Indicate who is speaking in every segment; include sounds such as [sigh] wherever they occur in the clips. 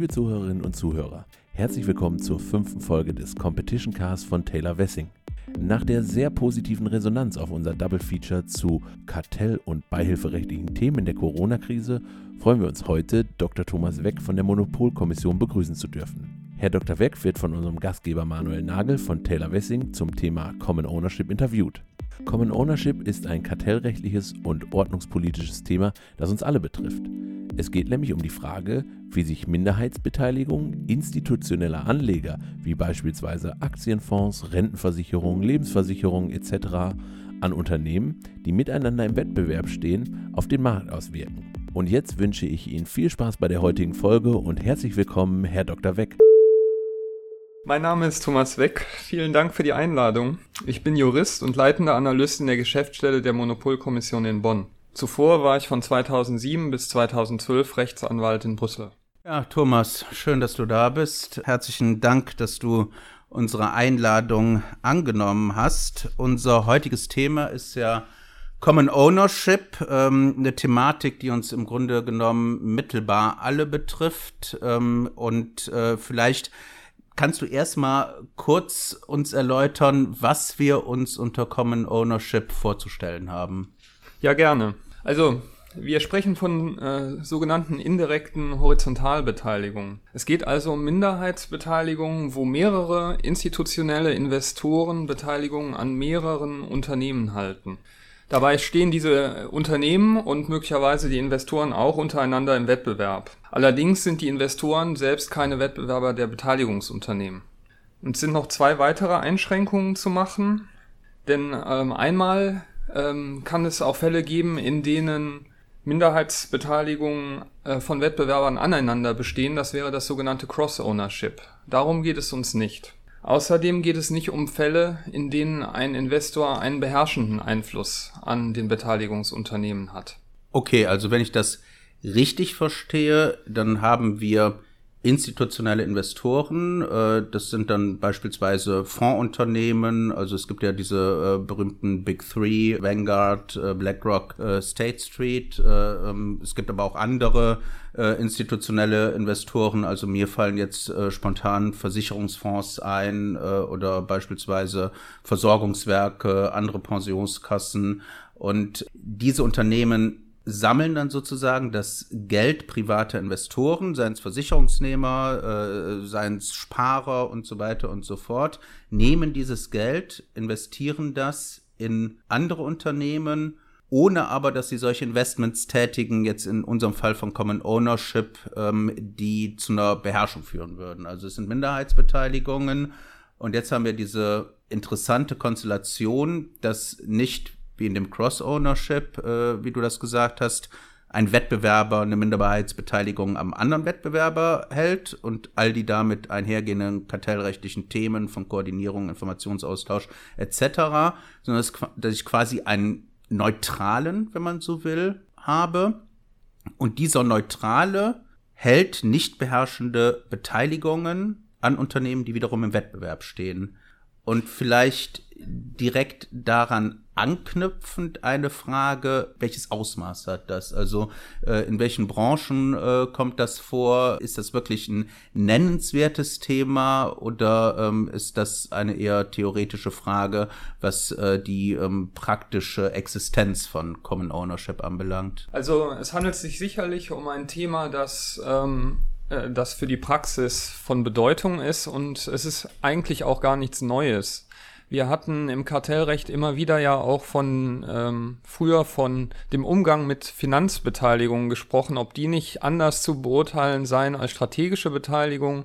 Speaker 1: Liebe Zuhörerinnen und Zuhörer, herzlich willkommen zur fünften Folge des Competition Cast von Taylor Wessing. Nach der sehr positiven Resonanz auf unser Double Feature zu Kartell- und beihilferechtlichen Themen der Corona-Krise freuen wir uns heute, Dr. Thomas Weck von der Monopolkommission begrüßen zu dürfen. Herr Dr. Weck wird von unserem Gastgeber Manuel Nagel von Taylor Wessing zum Thema Common Ownership interviewt. Common Ownership ist ein kartellrechtliches und ordnungspolitisches Thema, das uns alle betrifft. Es geht nämlich um die Frage, wie sich Minderheitsbeteiligung institutioneller Anleger wie beispielsweise Aktienfonds, Rentenversicherungen, Lebensversicherungen etc. an Unternehmen, die miteinander im Wettbewerb stehen, auf den Markt auswirken. Und jetzt wünsche ich Ihnen viel Spaß bei der heutigen Folge und herzlich willkommen, Herr Dr. Weck.
Speaker 2: Mein Name ist Thomas Weck. Vielen Dank für die Einladung. Ich bin Jurist und leitender Analyst in der Geschäftsstelle der Monopolkommission in Bonn. Zuvor war ich von 2007 bis 2012 Rechtsanwalt in Brüssel.
Speaker 3: Ja, Thomas, schön, dass du da bist. Herzlichen Dank, dass du unsere Einladung angenommen hast. Unser heutiges Thema ist ja Common Ownership, ähm, eine Thematik, die uns im Grunde genommen mittelbar alle betrifft. Ähm, und äh, vielleicht kannst du erstmal kurz uns erläutern, was wir uns unter Common Ownership vorzustellen haben?
Speaker 2: Ja, gerne. Also, wir sprechen von äh, sogenannten indirekten Horizontalbeteiligungen. Es geht also um Minderheitsbeteiligungen, wo mehrere institutionelle Investoren Beteiligungen an mehreren Unternehmen halten. Dabei stehen diese Unternehmen und möglicherweise die Investoren auch untereinander im Wettbewerb. Allerdings sind die Investoren selbst keine Wettbewerber der Beteiligungsunternehmen. Und es sind noch zwei weitere Einschränkungen zu machen, denn ähm, einmal ähm, kann es auch Fälle geben, in denen Minderheitsbeteiligungen äh, von Wettbewerbern aneinander bestehen. Das wäre das sogenannte Cross-Ownership. Darum geht es uns nicht. Außerdem geht es nicht um Fälle, in denen ein Investor einen beherrschenden Einfluss an den Beteiligungsunternehmen hat.
Speaker 3: Okay, also wenn ich das richtig verstehe, dann haben wir institutionelle Investoren. Äh, das sind dann beispielsweise Fondsunternehmen. Also es gibt ja diese äh, berühmten Big Three, Vanguard, äh, BlackRock, State Street. Ähm, es gibt aber auch andere institutionelle Investoren. Also mir fallen jetzt spontan Versicherungsfonds ein oder beispielsweise Versorgungswerke, andere Pensionskassen. Und diese Unternehmen sammeln dann sozusagen das Geld privater Investoren, seien es Versicherungsnehmer, äh, seien es Sparer und so weiter und so fort, nehmen dieses Geld, investieren das in andere Unternehmen, ohne aber, dass sie solche Investments tätigen, jetzt in unserem Fall von Common Ownership, ähm, die zu einer Beherrschung führen würden. Also es sind Minderheitsbeteiligungen und jetzt haben wir diese interessante Konstellation, dass nicht wie in dem Cross-Ownership, äh, wie du das gesagt hast, ein Wettbewerber eine Minderheitsbeteiligung am anderen Wettbewerber hält und all die damit einhergehenden kartellrechtlichen Themen von Koordinierung, Informationsaustausch etc., sondern dass ich quasi einen neutralen, wenn man so will, habe. Und dieser neutrale hält nicht beherrschende Beteiligungen an Unternehmen, die wiederum im Wettbewerb stehen. Und vielleicht direkt daran anknüpfend eine Frage, welches Ausmaß hat das? Also äh, in welchen Branchen äh, kommt das vor? Ist das wirklich ein nennenswertes Thema oder ähm, ist das eine eher theoretische Frage, was äh, die ähm, praktische Existenz von Common Ownership anbelangt?
Speaker 2: Also es handelt sich sicherlich um ein Thema, das ähm äh, das für die Praxis von Bedeutung ist und es ist eigentlich auch gar nichts Neues. Wir hatten im Kartellrecht immer wieder ja auch von ähm, früher von dem Umgang mit Finanzbeteiligungen gesprochen, ob die nicht anders zu beurteilen seien als strategische Beteiligung.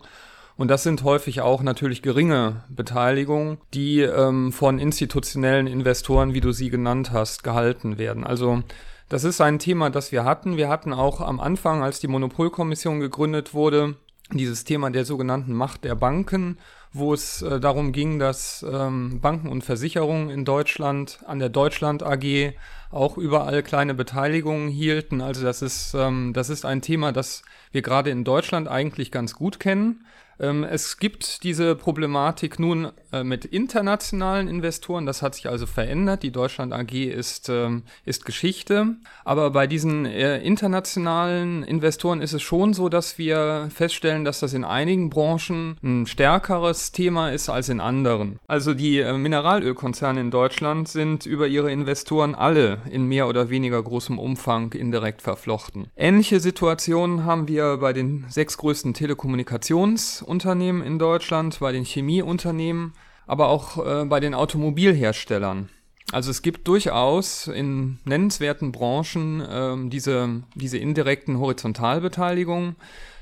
Speaker 2: Und das sind häufig auch natürlich geringe Beteiligungen, die ähm, von institutionellen Investoren, wie du sie genannt hast, gehalten werden. Also das ist ein Thema, das wir hatten. Wir hatten auch am Anfang, als die Monopolkommission gegründet wurde, dieses Thema der sogenannten Macht der Banken wo es äh, darum ging, dass ähm, Banken und Versicherungen in Deutschland an der Deutschland AG auch überall kleine Beteiligungen hielten. Also das ist, ähm, das ist ein Thema, das wir gerade in Deutschland eigentlich ganz gut kennen. Ähm, es gibt diese Problematik nun äh, mit internationalen Investoren. Das hat sich also verändert. Die Deutschland AG ist, ähm, ist Geschichte. Aber bei diesen äh, internationalen Investoren ist es schon so, dass wir feststellen, dass das in einigen Branchen ein stärkeres Thema ist als in anderen. Also die äh, Mineralölkonzerne in Deutschland sind über ihre Investoren alle in mehr oder weniger großem Umfang indirekt verflochten. Ähnliche Situationen haben wir bei den sechs größten Telekommunikations- Unternehmen in Deutschland, bei den Chemieunternehmen, aber auch äh, bei den Automobilherstellern. Also es gibt durchaus in nennenswerten Branchen ähm, diese, diese indirekten Horizontalbeteiligungen.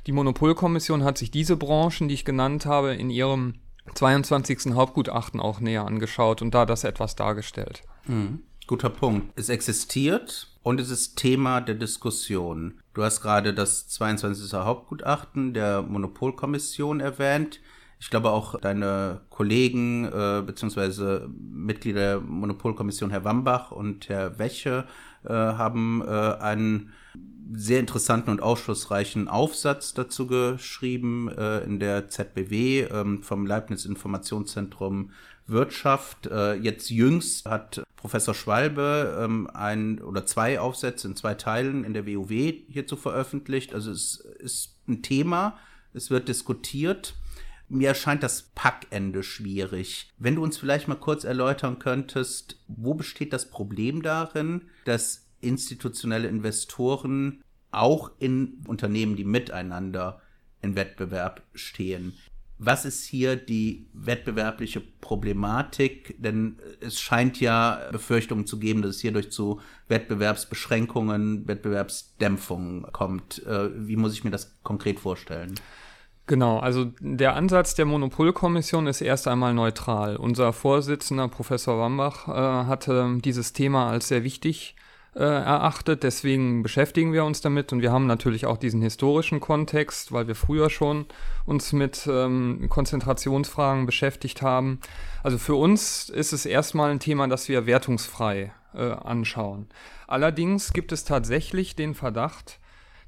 Speaker 2: Die Monopolkommission hat sich diese Branchen, die ich genannt habe, in ihrem 22. Hauptgutachten auch näher angeschaut und da das etwas dargestellt.
Speaker 3: Mhm. Guter Punkt. Es existiert und es ist Thema der Diskussion. Du hast gerade das 22. Hauptgutachten der Monopolkommission erwähnt. Ich glaube auch deine Kollegen äh, bzw. Mitglieder der Monopolkommission, Herr Wambach und Herr Wäche, äh, haben äh, einen sehr interessanten und aufschlussreichen Aufsatz dazu geschrieben äh, in der ZBW ähm, vom Leibniz Informationszentrum Wirtschaft. Äh, jetzt jüngst hat Professor Schwalbe ähm, ein oder zwei Aufsätze in zwei Teilen in der WoW hierzu veröffentlicht. Also es ist ein Thema, es wird diskutiert. Mir erscheint das Packende schwierig. Wenn du uns vielleicht mal kurz erläutern könntest, wo besteht das Problem darin, dass institutionelle Investoren auch in Unternehmen, die miteinander in Wettbewerb stehen, was ist hier die wettbewerbliche Problematik? Denn es scheint ja Befürchtungen zu geben, dass es hierdurch zu Wettbewerbsbeschränkungen, Wettbewerbsdämpfungen kommt. Äh, wie muss ich mir das konkret vorstellen?
Speaker 2: Genau, also der Ansatz der Monopolkommission ist erst einmal neutral. Unser Vorsitzender, Professor Wambach, äh, hatte dieses Thema als sehr wichtig äh, erachtet. Deswegen beschäftigen wir uns damit und wir haben natürlich auch diesen historischen Kontext, weil wir früher schon uns mit ähm, Konzentrationsfragen beschäftigt haben. Also für uns ist es erstmal ein Thema, das wir wertungsfrei äh, anschauen. Allerdings gibt es tatsächlich den Verdacht,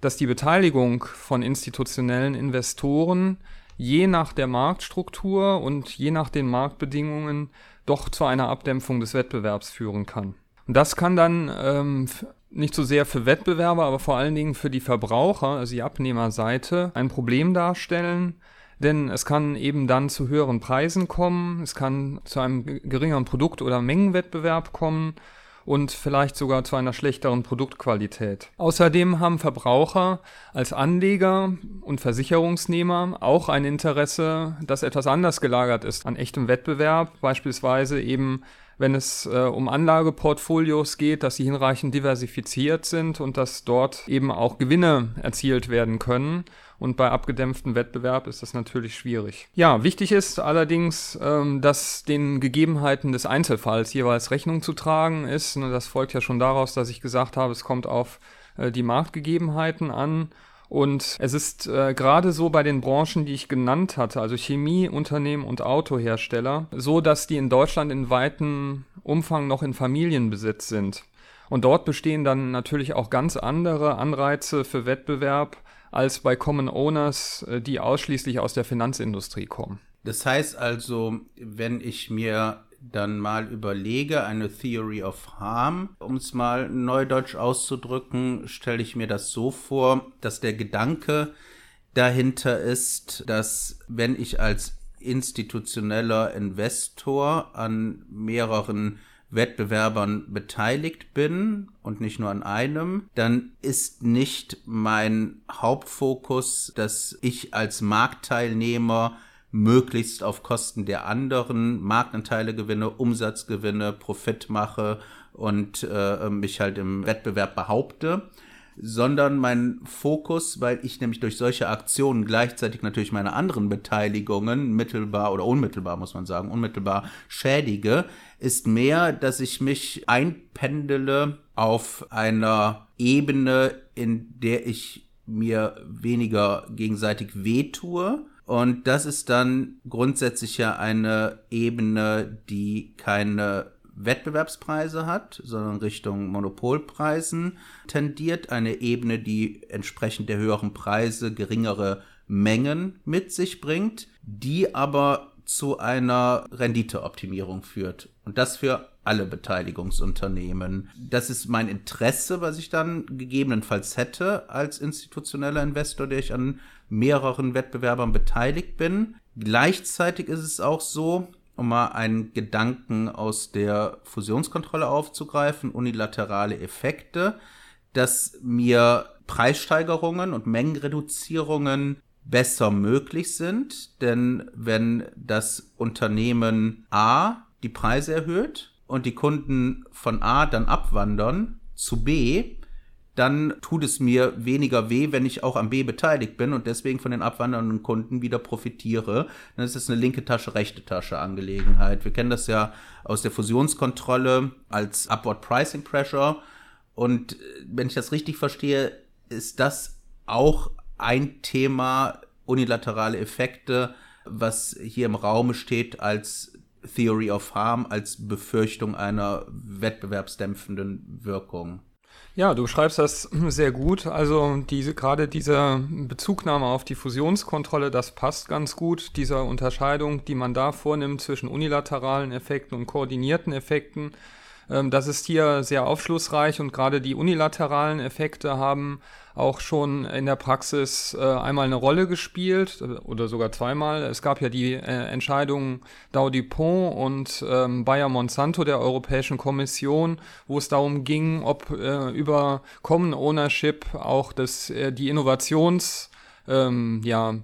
Speaker 2: dass die Beteiligung von institutionellen Investoren je nach der Marktstruktur und je nach den Marktbedingungen doch zu einer Abdämpfung des Wettbewerbs führen kann. Und das kann dann ähm, nicht so sehr für Wettbewerber, aber vor allen Dingen für die Verbraucher, also die Abnehmerseite, ein Problem darstellen. Denn es kann eben dann zu höheren Preisen kommen, es kann zu einem geringeren Produkt- oder Mengenwettbewerb kommen und vielleicht sogar zu einer schlechteren Produktqualität. Außerdem haben Verbraucher als Anleger und Versicherungsnehmer auch ein Interesse, dass etwas anders gelagert ist an echtem Wettbewerb, beispielsweise eben wenn es äh, um Anlageportfolios geht, dass sie hinreichend diversifiziert sind und dass dort eben auch Gewinne erzielt werden können. Und bei abgedämpftem Wettbewerb ist das natürlich schwierig. Ja, wichtig ist allerdings, ähm, dass den Gegebenheiten des Einzelfalls jeweils Rechnung zu tragen ist. Das folgt ja schon daraus, dass ich gesagt habe, es kommt auf äh, die Marktgegebenheiten an und es ist äh, gerade so bei den Branchen, die ich genannt hatte, also Chemieunternehmen und Autohersteller, so, dass die in Deutschland in weitem Umfang noch in Familienbesitz sind. Und dort bestehen dann natürlich auch ganz andere Anreize für Wettbewerb als bei Common Owners, äh, die ausschließlich aus der Finanzindustrie kommen.
Speaker 3: Das heißt also, wenn ich mir dann mal überlege, eine Theory of Harm, um es mal neudeutsch auszudrücken, stelle ich mir das so vor, dass der Gedanke dahinter ist, dass wenn ich als institutioneller Investor an mehreren Wettbewerbern beteiligt bin und nicht nur an einem, dann ist nicht mein Hauptfokus, dass ich als Marktteilnehmer möglichst auf Kosten der anderen Marktanteile gewinne, Umsatz gewinne, Profit mache und äh, mich halt im Wettbewerb behaupte, sondern mein Fokus, weil ich nämlich durch solche Aktionen gleichzeitig natürlich meine anderen Beteiligungen mittelbar oder unmittelbar, muss man sagen, unmittelbar schädige, ist mehr, dass ich mich einpendele auf einer Ebene, in der ich mir weniger gegenseitig wehtue und das ist dann grundsätzlich ja eine Ebene, die keine Wettbewerbspreise hat, sondern Richtung Monopolpreisen tendiert. Eine Ebene, die entsprechend der höheren Preise geringere Mengen mit sich bringt, die aber zu einer Renditeoptimierung führt. Und das für alle Beteiligungsunternehmen. Das ist mein Interesse, was ich dann gegebenenfalls hätte als institutioneller Investor, der ich an mehreren Wettbewerbern beteiligt bin. Gleichzeitig ist es auch so, um mal einen Gedanken aus der Fusionskontrolle aufzugreifen, unilaterale Effekte, dass mir Preissteigerungen und Mengenreduzierungen besser möglich sind, denn wenn das Unternehmen A die Preise erhöht und die Kunden von A dann abwandern zu B, dann tut es mir weniger weh, wenn ich auch am B beteiligt bin und deswegen von den abwandernden Kunden wieder profitiere. Dann ist es eine linke Tasche, rechte Tasche Angelegenheit. Wir kennen das ja aus der Fusionskontrolle als Upward Pricing Pressure. Und äh, wenn ich das richtig verstehe, ist das auch ein Thema unilaterale Effekte, was hier im Raume steht als Theory of Harm, als Befürchtung einer wettbewerbsdämpfenden Wirkung.
Speaker 2: Ja, du schreibst das [clears throat] sehr gut. Also diese, gerade diese Bezugnahme auf die Fusionskontrolle, das passt ganz gut. Diese Unterscheidung, die man da vornimmt zwischen unilateralen Effekten und koordinierten Effekten, das ist hier sehr aufschlussreich und gerade die unilateralen Effekte haben auch schon in der Praxis äh, einmal eine Rolle gespielt äh, oder sogar zweimal. Es gab ja die äh, Entscheidung Dow DuPont und ähm, Bayer Monsanto der Europäischen Kommission, wo es darum ging, ob über Common Ownership auch das, die Innovations, ähm, ja,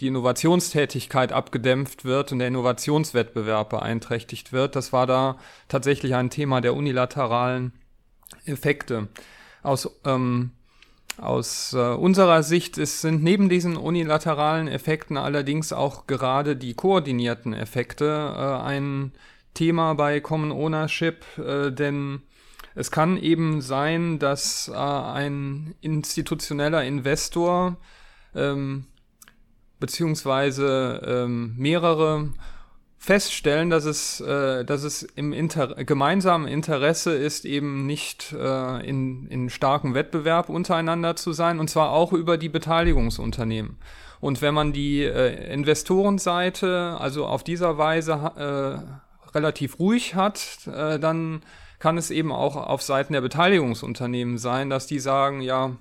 Speaker 2: die Innovationstätigkeit abgedämpft wird und der Innovationswettbewerb beeinträchtigt wird. Das war da tatsächlich ein Thema der unilateralen Effekte. Aus ähm, aus äh, unserer Sicht ist, sind neben diesen unilateralen Effekten allerdings auch gerade die koordinierten Effekte äh, ein Thema bei Common Ownership, äh, denn es kann eben sein, dass äh, ein institutioneller Investor ähm, beziehungsweise ähm, mehrere feststellen, dass es, äh, dass es im Inter gemeinsamen Interesse ist, eben nicht äh, in, in starkem Wettbewerb untereinander zu sein, und zwar auch über die Beteiligungsunternehmen. Und wenn man die äh, Investorenseite also auf dieser Weise äh, relativ ruhig hat, äh, dann kann es eben auch auf Seiten der Beteiligungsunternehmen sein, dass die sagen, ja,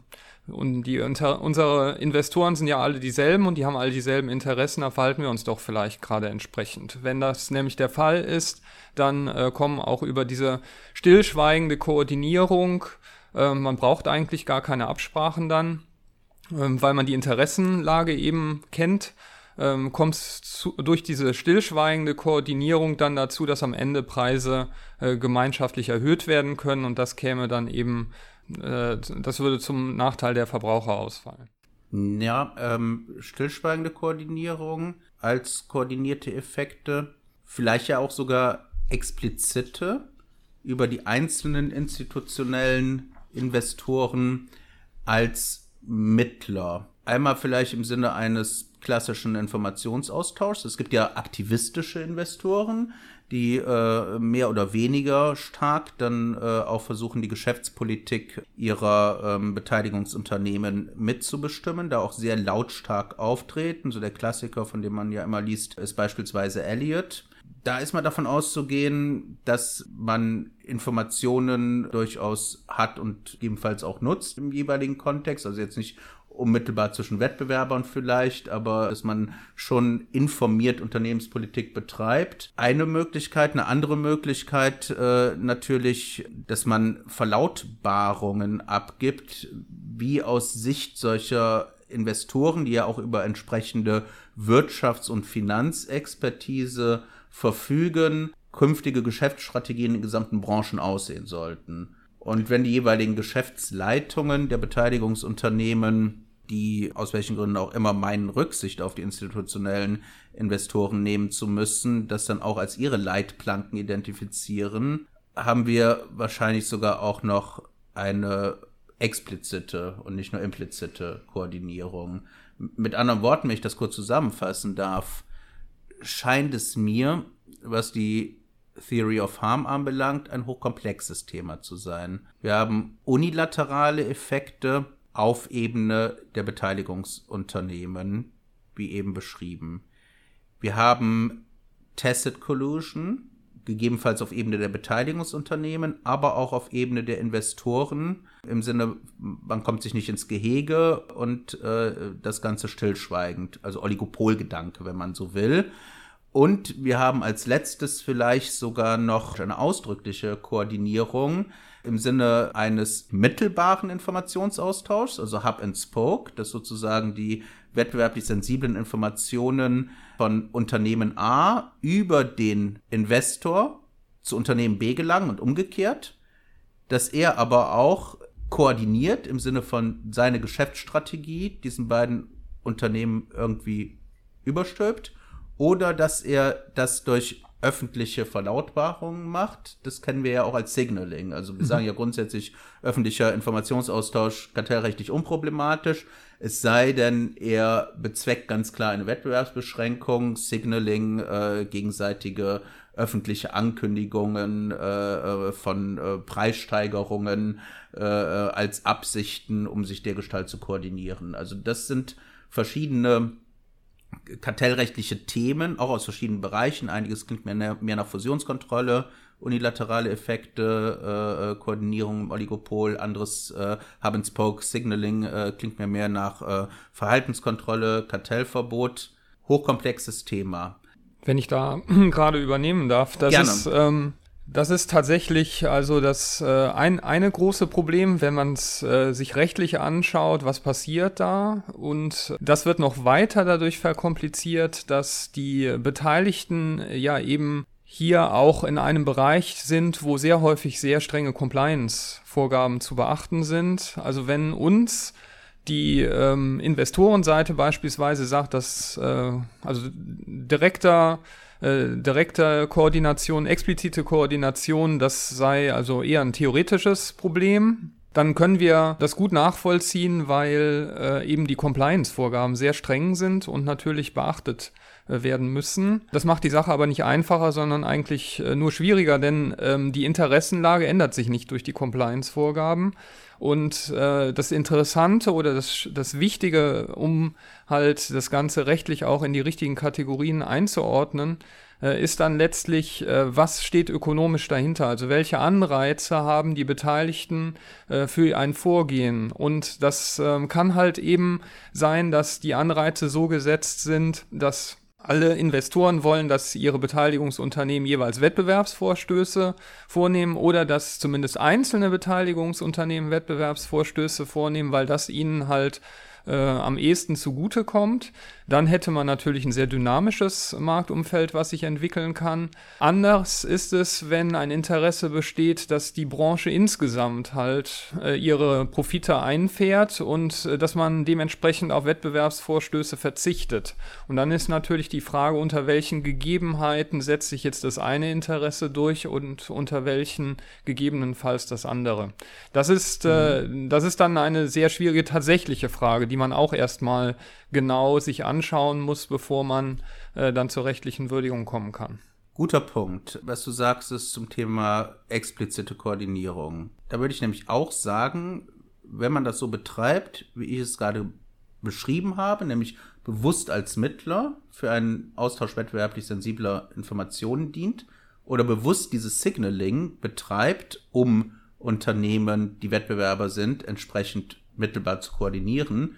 Speaker 2: und die, unsere Investoren sind ja alle dieselben und die haben alle dieselben Interessen, da verhalten wir uns doch vielleicht gerade entsprechend. Wenn das nämlich der Fall ist, dann äh, kommen auch über diese stillschweigende Koordinierung, äh, man braucht eigentlich gar keine Absprachen dann, äh, weil man die Interessenlage eben kennt, ähm, kommt es durch diese stillschweigende Koordinierung dann dazu, dass am Ende Preise äh, gemeinschaftlich erhöht werden können und das käme dann eben äh, das würde zum Nachteil der Verbraucher ausfallen.
Speaker 3: Ja, ähm, stillschweigende Koordinierung als koordinierte Effekte, vielleicht ja auch sogar explizite über die einzelnen institutionellen Investoren als Mittler. Einmal vielleicht im Sinne eines klassischen Informationsaustauschs. Es gibt ja aktivistische Investoren, die äh, mehr oder weniger stark dann äh, auch versuchen, die Geschäftspolitik ihrer ähm, Beteiligungsunternehmen mitzubestimmen, da auch sehr lautstark auftreten. So der Klassiker, von dem man ja immer liest, ist beispielsweise Elliot. Da ist man davon auszugehen, dass man Informationen durchaus hat und ebenfalls auch nutzt im jeweiligen Kontext. Also jetzt nicht unmittelbar zwischen Wettbewerbern vielleicht, aber dass man schon informiert Unternehmenspolitik betreibt. Eine Möglichkeit, eine andere Möglichkeit äh, natürlich, dass man Verlautbarungen abgibt, wie aus Sicht solcher Investoren, die ja auch über entsprechende Wirtschafts- und Finanzexpertise verfügen, künftige Geschäftsstrategien in gesamten Branchen aussehen sollten. Und wenn die jeweiligen Geschäftsleitungen der Beteiligungsunternehmen die aus welchen Gründen auch immer meinen, Rücksicht auf die institutionellen Investoren nehmen zu müssen, das dann auch als ihre Leitplanken identifizieren, haben wir wahrscheinlich sogar auch noch eine explizite und nicht nur implizite Koordinierung. Mit anderen Worten, wenn ich das kurz zusammenfassen darf, scheint es mir, was die Theory of Harm anbelangt, ein hochkomplexes Thema zu sein. Wir haben unilaterale Effekte, auf Ebene der Beteiligungsunternehmen, wie eben beschrieben. Wir haben Tacit Collusion, gegebenenfalls auf Ebene der Beteiligungsunternehmen, aber auch auf Ebene der Investoren. Im Sinne, man kommt sich nicht ins Gehege und äh, das Ganze stillschweigend. Also Oligopolgedanke, wenn man so will. Und wir haben als letztes vielleicht sogar noch eine ausdrückliche Koordinierung im Sinne eines mittelbaren Informationsaustauschs, also Hub and Spoke, dass sozusagen die wettbewerblich sensiblen Informationen von Unternehmen A über den Investor zu Unternehmen B gelangen und umgekehrt, dass er aber auch koordiniert im Sinne von seine Geschäftsstrategie diesen beiden Unternehmen irgendwie überstülpt oder dass er das durch öffentliche Verlautbarungen macht. Das kennen wir ja auch als Signaling. Also wir mhm. sagen ja grundsätzlich öffentlicher Informationsaustausch kartellrechtlich unproblematisch. Es sei denn, er bezweckt ganz klar eine Wettbewerbsbeschränkung, Signaling, äh, gegenseitige öffentliche Ankündigungen äh, äh von äh, Preissteigerungen äh, äh, als Absichten, um sich dergestalt zu koordinieren. Also das sind verschiedene kartellrechtliche Themen, auch aus verschiedenen Bereichen. Einiges klingt mehr, mehr nach Fusionskontrolle, unilaterale Effekte, äh, äh, Koordinierung im Oligopol, anderes äh, Hub and Spoke Signaling äh, klingt mir mehr nach äh, Verhaltenskontrolle, Kartellverbot. Hochkomplexes Thema.
Speaker 2: Wenn ich da [clears throat] gerade übernehmen darf, das Gerne. ist ähm, das ist tatsächlich also das äh, ein eine große Problem, wenn man es äh, sich rechtlich anschaut, was passiert da und das wird noch weiter dadurch verkompliziert, dass die Beteiligten ja eben hier auch in einem Bereich sind, wo sehr häufig sehr strenge Compliance-Vorgaben zu beachten sind. Also wenn uns die ähm, Investorenseite beispielsweise sagt, dass äh, also direkter äh, direkte Koordination, explizite Koordination, das sei also eher ein theoretisches Problem. Dann können wir das gut nachvollziehen, weil äh, eben die Compliance-Vorgaben sehr streng sind und natürlich beachtet äh, werden müssen. Das macht die Sache aber nicht einfacher, sondern eigentlich äh, nur schwieriger, denn ähm, die Interessenlage ändert sich nicht durch die Compliance-Vorgaben. Und äh, das Interessante oder das, das Wichtige, um halt das Ganze rechtlich auch in die richtigen Kategorien einzuordnen, äh, ist dann letztlich, äh, was steht ökonomisch dahinter? Also welche Anreize haben die Beteiligten äh, für ein Vorgehen? Und das ähm, kann halt eben sein, dass die Anreize so gesetzt sind, dass alle Investoren wollen, dass ihre Beteiligungsunternehmen jeweils Wettbewerbsvorstöße vornehmen oder dass zumindest einzelne Beteiligungsunternehmen Wettbewerbsvorstöße vornehmen, weil das ihnen halt äh, am ehesten zugutekommt. Dann hätte man natürlich ein sehr dynamisches Marktumfeld, was sich entwickeln kann. Anders ist es, wenn ein Interesse besteht, dass die Branche insgesamt halt äh, ihre Profite einfährt und äh, dass man dementsprechend auf Wettbewerbsvorstöße verzichtet. Und dann ist natürlich die Frage, unter welchen Gegebenheiten setzt sich jetzt das eine Interesse durch und unter welchen gegebenenfalls das andere. Das ist, äh, mhm. das ist dann eine sehr schwierige tatsächliche Frage, die man auch erstmal genau sich anschauen muss, bevor man äh, dann zur rechtlichen Würdigung kommen kann.
Speaker 3: Guter Punkt. Was du sagst, ist zum Thema explizite Koordinierung. Da würde ich nämlich auch sagen, wenn man das so betreibt, wie ich es gerade beschrieben habe, nämlich bewusst als Mittler für einen Austausch wettbewerblich sensibler Informationen dient oder bewusst dieses Signaling betreibt, um Unternehmen, die Wettbewerber sind, entsprechend mittelbar zu koordinieren,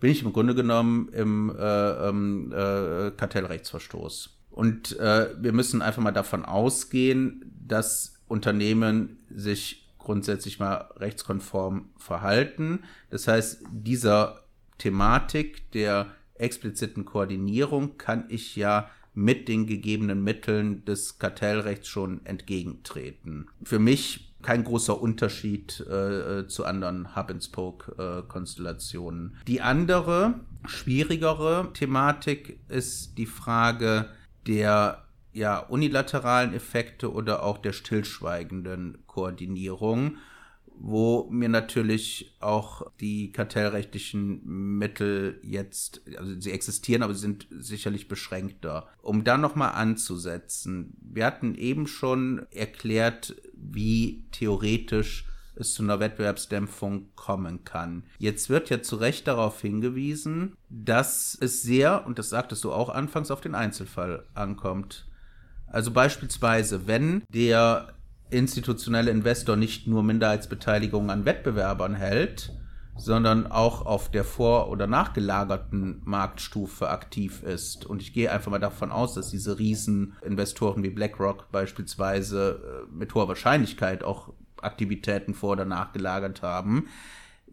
Speaker 3: bin ich im Grunde genommen im äh, ähm, äh, Kartellrechtsverstoß. Und äh, wir müssen einfach mal davon ausgehen, dass Unternehmen sich grundsätzlich mal rechtskonform verhalten. Das heißt, dieser Thematik der expliziten Koordinierung kann ich ja mit den gegebenen Mitteln des Kartellrechts schon entgegentreten. Für mich kein großer Unterschied äh, äh, zu anderen Hub-and-Spoke-Konstellationen. Die andere, schwierigere Thematik ist die Frage der ja, unilateralen Effekte oder auch der stillschweigenden Koordinierung wo mir natürlich auch die kartellrechtlichen Mittel jetzt, also sie existieren, aber sie sind sicherlich beschränkter. Um da nochmal anzusetzen, wir hatten eben schon erklärt, wie theoretisch es zu einer Wettbewerbsdämpfung kommen kann. Jetzt wird ja zu Recht darauf hingewiesen, dass es sehr, und das sagtest du auch anfangs, auf den Einzelfall ankommt. Also beispielsweise, wenn der institutionelle Investor nicht nur Minderheitsbeteiligungen an Wettbewerbern hält, sondern auch auf der vor- oder nachgelagerten Marktstufe aktiv ist. Und ich gehe einfach mal davon aus, dass diese Rieseninvestoren wie BlackRock beispielsweise äh, mit hoher Wahrscheinlichkeit auch Aktivitäten vor- oder nachgelagert haben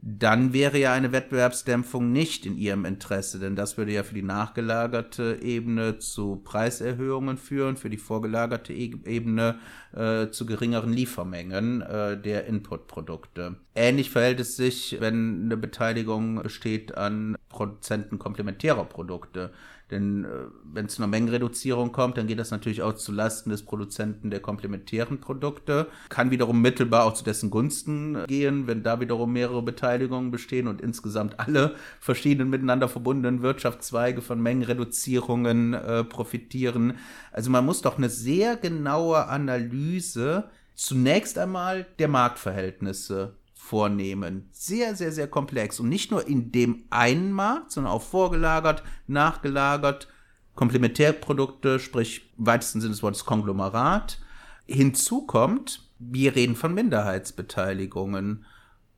Speaker 3: dann wäre ja eine Wettbewerbsdämpfung nicht in ihrem Interesse, denn das würde ja für die nachgelagerte Ebene zu Preiserhöhungen führen, für die vorgelagerte Ebene äh, zu geringeren Liefermengen äh, der Inputprodukte. Ähnlich verhält es sich, wenn eine Beteiligung besteht an Produzenten komplementärer Produkte. Denn äh, wenn es zu einer Mengenreduzierung kommt, dann geht das natürlich auch zu Lasten des Produzenten der komplementären Produkte. Kann wiederum mittelbar auch zu dessen Gunsten gehen, wenn da wiederum mehrere Beteiligungen bestehen und insgesamt alle verschiedenen miteinander verbundenen Wirtschaftszweige von Mengenreduzierungen äh, profitieren. Also man muss doch eine sehr genaue Analyse zunächst einmal der Marktverhältnisse vornehmen. Sehr, sehr, sehr komplex. Und nicht nur in dem einen Markt, sondern auch vorgelagert, nachgelagert, Komplementärprodukte, sprich weitesten Sinne des Wortes Konglomerat. Hinzu kommt, wir reden von Minderheitsbeteiligungen.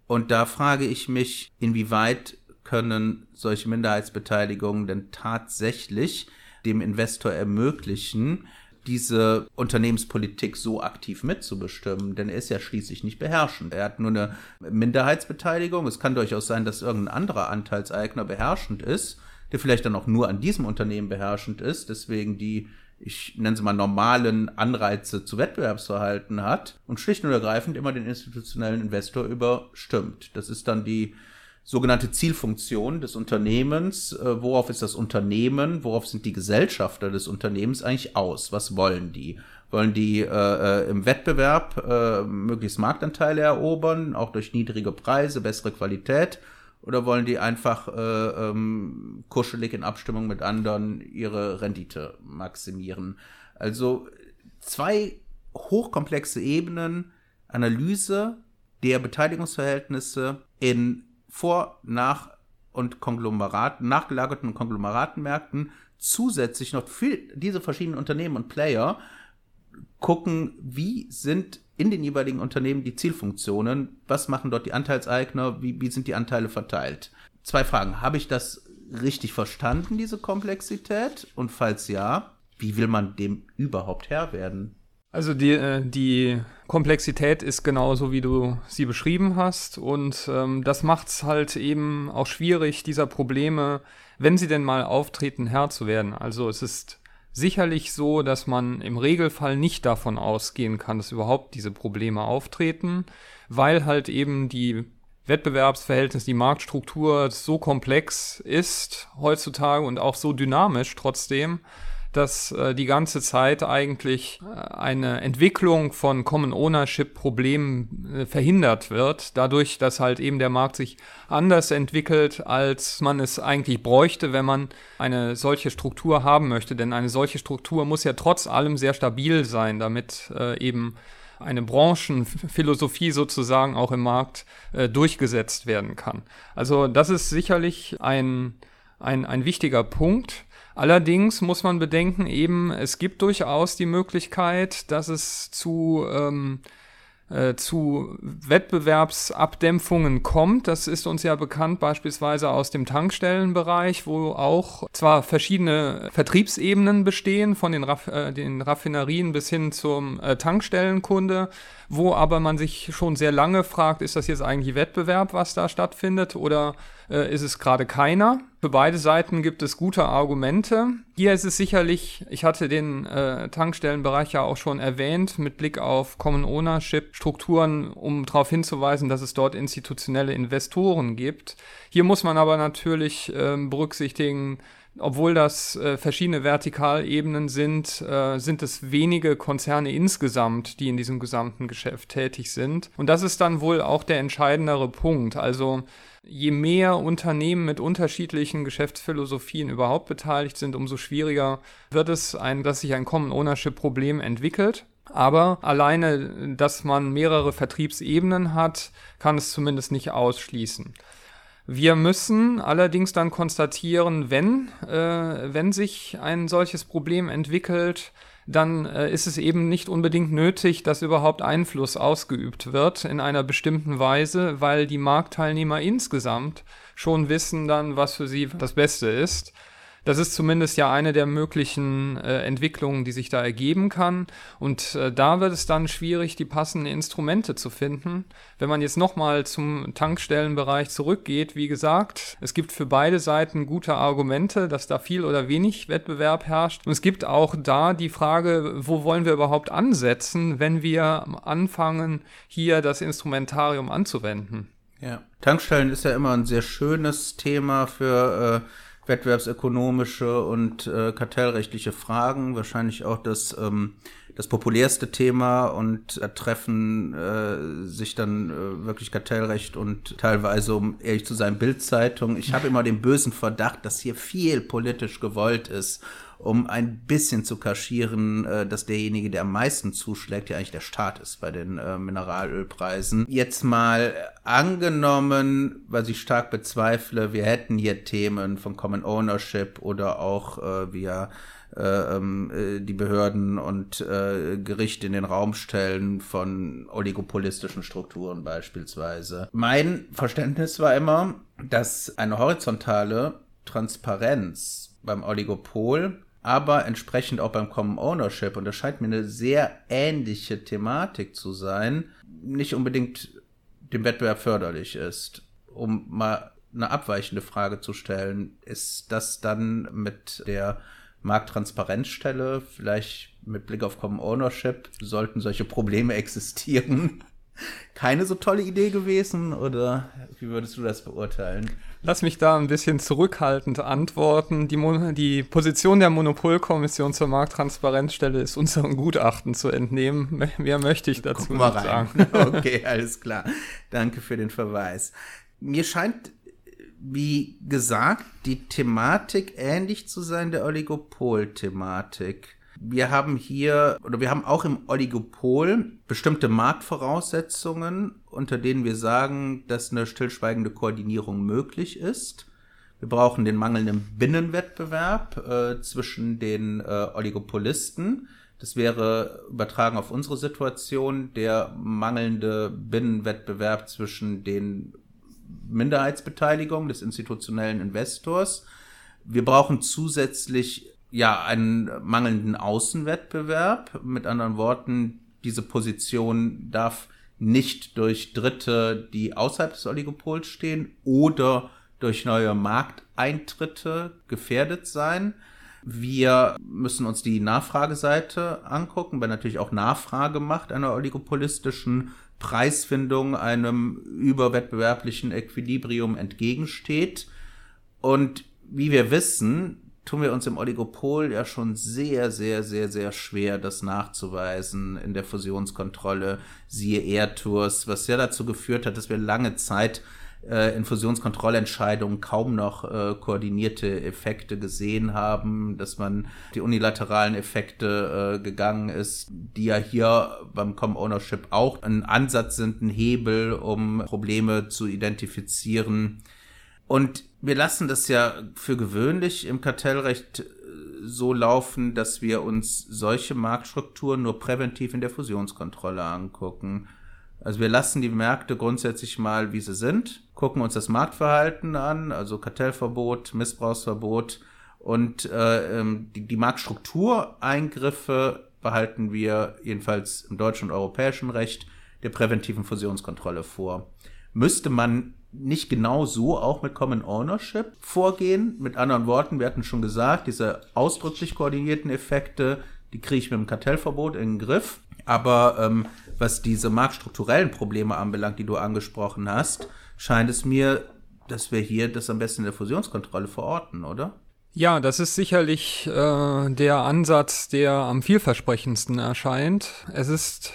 Speaker 3: Und da frage ich mich, inwieweit können solche Minderheitsbeteiligungen denn tatsächlich dem Investor ermöglichen, diese Unternehmenspolitik so aktiv mitzubestimmen, denn er ist ja schließlich nicht beherrschend. Er hat nur eine Minderheitsbeteiligung. Es kann durchaus sein, dass irgendein anderer Anteilseigner beherrschend ist, der vielleicht dann auch nur an diesem Unternehmen beherrschend ist, deswegen die ich nenne sie mal normalen Anreize zu Wettbewerbsverhalten hat und schlicht und ergreifend immer den institutionellen Investor überstimmt. Das ist dann die sogenannte Zielfunktion des Unternehmens. Äh, worauf ist das Unternehmen? Worauf sind die Gesellschafter des Unternehmens eigentlich aus? Was wollen die? Wollen die äh, äh, im Wettbewerb äh, möglichst Marktanteile erobern, auch durch niedrige Preise, bessere Qualität? Oder wollen die einfach äh, ähm, kuschelig in Abstimmung mit anderen ihre Rendite maximieren? Also zwei hochkomplexe Ebenen, Analyse der Beteiligungsverhältnisse in vor, nach und Konglomeraten, nachgelagerten Konglomeratenmärkten zusätzlich noch für diese verschiedenen Unternehmen und Player gucken, wie sind in den jeweiligen Unternehmen die Zielfunktionen, was machen dort die Anteilseigner, wie, wie sind die Anteile verteilt. Zwei Fragen. Habe ich das richtig verstanden, diese Komplexität? Und falls ja, wie will man dem überhaupt Herr werden?
Speaker 2: Also die, äh, die Komplexität ist genauso, wie du sie beschrieben hast. Und ähm, das macht es halt eben auch schwierig, dieser Probleme, wenn sie denn mal auftreten, Herr zu werden. Also es ist sicherlich so, dass man im Regelfall nicht davon ausgehen kann, dass überhaupt diese Probleme auftreten, weil halt eben die Wettbewerbsverhältnis, die Marktstruktur so komplex ist heutzutage und auch so dynamisch trotzdem, dass äh, die ganze Zeit eigentlich äh, eine Entwicklung von Common Ownership Problemen äh, verhindert wird, dadurch, dass halt eben der Markt sich anders entwickelt, als man es eigentlich bräuchte, wenn man eine solche Struktur haben möchte. Denn eine solche Struktur muss ja trotz allem sehr stabil sein, damit äh, eben eine Branchenphilosophie sozusagen auch im Markt äh, durchgesetzt werden kann. Also das ist sicherlich ein, ein, ein wichtiger Punkt. Allerdings muss man bedenken, eben, es gibt durchaus die Möglichkeit, dass es zu, ähm, äh, zu Wettbewerbsabdämpfungen kommt. Das ist uns ja bekannt beispielsweise aus dem Tankstellenbereich, wo auch zwar verschiedene Vertriebsebenen bestehen, von den, Raff äh, den Raffinerien bis hin zum äh, Tankstellenkunde, wo aber man sich schon sehr lange fragt, ist das jetzt eigentlich Wettbewerb, was da stattfindet, oder äh, ist es gerade keiner? Für beide Seiten gibt es gute Argumente. Hier ist es sicherlich, ich hatte den äh, Tankstellenbereich ja auch schon erwähnt, mit Blick auf Common Ownership Strukturen, um darauf hinzuweisen, dass es dort institutionelle Investoren gibt. Hier muss man aber natürlich äh, berücksichtigen, obwohl das äh, verschiedene Vertikalebenen sind, äh, sind es wenige Konzerne insgesamt, die in diesem gesamten Geschäft tätig sind. Und das ist dann wohl auch der entscheidendere Punkt. Also je mehr Unternehmen mit unterschiedlichen Geschäftsphilosophien überhaupt beteiligt sind, umso schwieriger wird es, ein, dass sich ein Common Ownership Problem entwickelt. Aber alleine, dass man mehrere Vertriebsebenen hat, kann es zumindest nicht ausschließen. Wir müssen allerdings dann konstatieren, wenn, äh, wenn sich ein solches Problem entwickelt, dann äh, ist es eben nicht unbedingt nötig, dass überhaupt Einfluss ausgeübt wird in einer bestimmten Weise, weil die Marktteilnehmer insgesamt schon wissen dann, was für sie das Beste ist. Das ist zumindest ja eine der möglichen äh, Entwicklungen, die sich da ergeben kann. Und äh, da wird es dann schwierig, die passenden Instrumente zu finden. Wenn man jetzt nochmal zum Tankstellenbereich zurückgeht, wie gesagt, es gibt für beide Seiten gute Argumente, dass da viel oder wenig Wettbewerb herrscht. Und es gibt auch da die Frage, wo wollen wir überhaupt ansetzen, wenn wir anfangen, hier das Instrumentarium anzuwenden.
Speaker 3: Ja, Tankstellen ist ja immer ein sehr schönes Thema für äh, wettbewerbsökonomische und äh, kartellrechtliche Fragen, wahrscheinlich auch das, ähm, das populärste Thema und da treffen äh, sich dann äh, wirklich Kartellrecht und teilweise, um ehrlich zu sein, Bildzeitung. Ich habe immer den bösen Verdacht, dass hier viel politisch gewollt ist um ein bisschen zu kaschieren, äh, dass derjenige, der am meisten zuschlägt, ja eigentlich der Staat ist bei den äh, Mineralölpreisen. Jetzt mal angenommen, was ich stark bezweifle, wir hätten hier Themen von Common Ownership oder auch äh, via äh, ähm, äh, die Behörden und äh, Gerichte in den Raum stellen von oligopolistischen Strukturen beispielsweise. Mein Verständnis war immer, dass eine horizontale Transparenz beim Oligopol aber entsprechend auch beim Common Ownership, und das scheint mir eine sehr ähnliche Thematik zu sein, nicht unbedingt dem Wettbewerb förderlich ist. Um mal eine abweichende Frage zu stellen, ist das dann mit der Markttransparenzstelle, vielleicht mit Blick auf Common Ownership, sollten solche Probleme [laughs] existieren, keine so tolle Idee gewesen? Oder wie würdest du das beurteilen?
Speaker 2: Lass mich da ein bisschen zurückhaltend antworten. Die, Mon die Position der Monopolkommission zur Markttransparenzstelle ist unserem Gutachten zu entnehmen. Mehr möchte ich dazu nicht sagen. [laughs]
Speaker 3: Okay, alles klar. Danke für den Verweis. Mir scheint, wie gesagt, die Thematik ähnlich zu sein der Oligopol-Thematik. Wir haben hier, oder wir haben auch im Oligopol bestimmte Marktvoraussetzungen, unter denen wir sagen, dass eine stillschweigende Koordinierung möglich ist. Wir brauchen den mangelnden Binnenwettbewerb äh, zwischen den äh, Oligopolisten. Das wäre übertragen auf unsere Situation der mangelnde Binnenwettbewerb zwischen den Minderheitsbeteiligungen des institutionellen Investors. Wir brauchen zusätzlich ja, einen mangelnden Außenwettbewerb. Mit anderen Worten, diese Position darf nicht durch Dritte, die außerhalb des Oligopols stehen oder durch neue Markteintritte gefährdet sein. Wir müssen uns die Nachfrageseite angucken, weil natürlich auch Nachfrage macht einer oligopolistischen Preisfindung einem überwettbewerblichen Equilibrium entgegensteht. Und wie wir wissen, tun wir uns im Oligopol ja schon sehr, sehr, sehr, sehr schwer, das nachzuweisen in der Fusionskontrolle, siehe Airtours, was ja dazu geführt hat, dass wir lange Zeit äh, in Fusionskontrollentscheidungen kaum noch äh, koordinierte Effekte gesehen haben, dass man die unilateralen Effekte äh, gegangen ist, die ja hier beim Com Ownership auch ein Ansatz sind, ein Hebel, um Probleme zu identifizieren. Und wir lassen das ja für gewöhnlich im Kartellrecht äh, so laufen, dass wir uns solche Marktstrukturen nur präventiv in der Fusionskontrolle angucken. Also wir lassen die Märkte grundsätzlich mal, wie sie sind, gucken uns das Marktverhalten an, also Kartellverbot, Missbrauchsverbot und äh, ähm, die, die Marktstruktureingriffe behalten wir jedenfalls im deutschen und europäischen Recht der präventiven Fusionskontrolle vor. Müsste man nicht genau so auch mit Common Ownership vorgehen. Mit anderen Worten, wir hatten schon gesagt, diese ausdrücklich koordinierten Effekte, die kriege ich mit dem Kartellverbot in den Griff. Aber ähm, was diese marktstrukturellen Probleme anbelangt, die du angesprochen hast, scheint es mir, dass wir hier das am besten in der Fusionskontrolle verorten, oder?
Speaker 2: Ja, das ist sicherlich äh, der Ansatz, der am vielversprechendsten erscheint. Es ist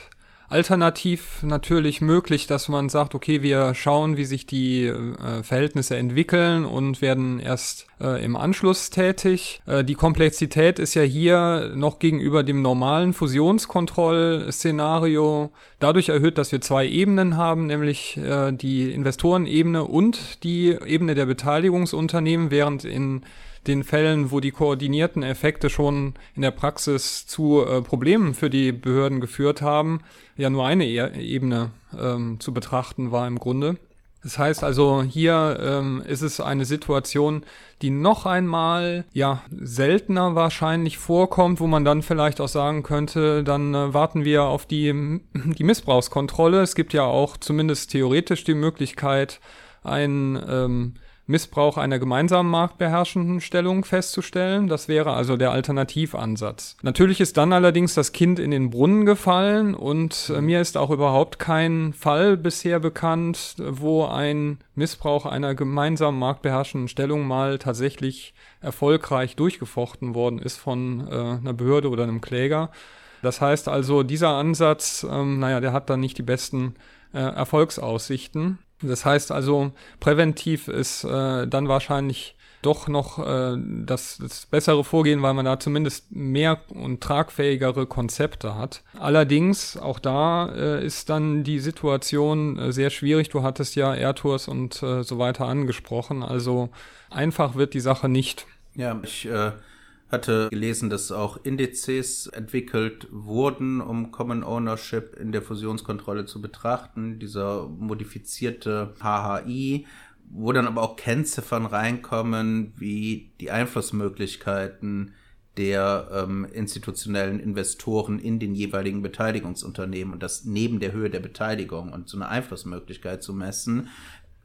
Speaker 2: Alternativ natürlich möglich, dass man sagt, okay, wir schauen, wie sich die äh, Verhältnisse entwickeln und werden erst äh, im Anschluss tätig. Äh, die Komplexität ist ja hier noch gegenüber dem normalen Fusionskontrollszenario dadurch erhöht, dass wir zwei Ebenen haben, nämlich äh, die Investorenebene und die Ebene der Beteiligungsunternehmen, während in den Fällen, wo die koordinierten Effekte schon in der Praxis zu äh, Problemen für die Behörden geführt haben, ja nur eine e Ebene ähm, zu betrachten war im Grunde. Das heißt also, hier ähm, ist es eine Situation, die noch einmal ja seltener wahrscheinlich vorkommt, wo man dann vielleicht auch sagen könnte, dann äh, warten wir auf die, [clears throat] die Missbrauchskontrolle. Es gibt ja auch zumindest theoretisch die Möglichkeit, ein ähm, Missbrauch einer gemeinsamen marktbeherrschenden Stellung festzustellen. Das wäre also der Alternativansatz. Natürlich ist dann allerdings das Kind in den Brunnen gefallen und äh, mir ist auch überhaupt kein Fall bisher bekannt, wo ein Missbrauch einer gemeinsamen marktbeherrschenden Stellung mal tatsächlich erfolgreich durchgefochten worden ist von äh, einer Behörde oder einem Kläger. Das heißt also, dieser Ansatz, ähm, naja, der hat dann nicht die besten äh, Erfolgsaussichten. Das heißt also, präventiv ist äh, dann wahrscheinlich doch noch äh, das, das bessere Vorgehen, weil man da zumindest mehr und tragfähigere Konzepte hat. Allerdings, auch da äh, ist dann die Situation äh, sehr schwierig. Du hattest ja Airtours und äh, so weiter angesprochen. Also einfach wird die Sache nicht.
Speaker 3: Ja, ich äh, hatte gelesen, dass auch Indizes entwickelt wurden, um Common Ownership in der Fusionskontrolle zu betrachten. Dieser modifizierte HHI, wo dann aber auch Kennziffern reinkommen, wie die Einflussmöglichkeiten der ähm, institutionellen Investoren in den jeweiligen Beteiligungsunternehmen und das neben der Höhe der Beteiligung und so eine Einflussmöglichkeit zu messen,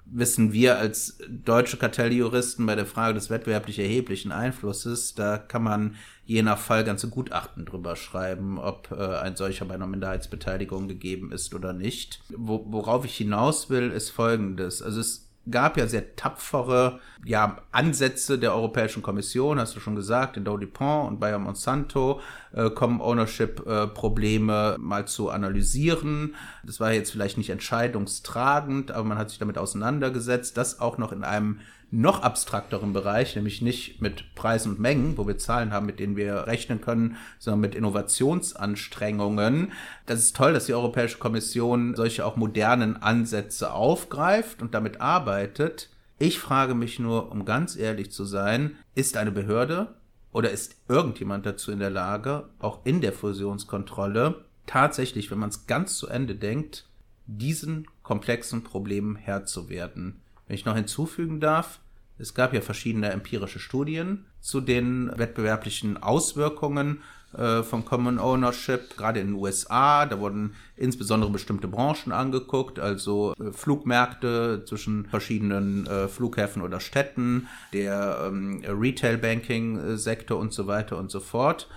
Speaker 3: wissen wir als deutsche Kartelljuristen bei der Frage des wettbewerblich erheblichen Einflusses, da kann man je nach Fall ganze Gutachten drüber schreiben, ob äh, ein solcher bei einer Minderheitsbeteiligung gegeben ist oder nicht. Wo, worauf ich hinaus will, ist Folgendes. Also es gab ja sehr tapfere ja, Ansätze der Europäischen Kommission, hast du schon gesagt, in Dow DuPont und Bayer Monsanto äh, kommen Ownership-Probleme äh, mal zu analysieren. Das war jetzt vielleicht nicht entscheidungstragend, aber man hat sich damit auseinandergesetzt, das auch noch in einem noch abstrakteren Bereich, nämlich nicht mit Preisen und Mengen, wo wir Zahlen haben, mit denen wir rechnen können, sondern mit Innovationsanstrengungen. Das ist toll, dass die Europäische Kommission solche auch modernen Ansätze aufgreift und damit arbeitet. Ich frage mich nur, um ganz ehrlich zu sein, ist eine Behörde oder ist irgendjemand dazu in der Lage, auch in der Fusionskontrolle tatsächlich, wenn man es ganz zu Ende denkt, diesen komplexen Problemen Herr zu werden? Wenn ich noch hinzufügen darf, es gab ja verschiedene empirische Studien zu den wettbewerblichen Auswirkungen äh, von Common Ownership, gerade in den USA. Da wurden insbesondere bestimmte Branchen angeguckt, also äh, Flugmärkte zwischen verschiedenen äh, Flughäfen oder Städten, der ähm, Retail-Banking-Sektor und so weiter und so fort.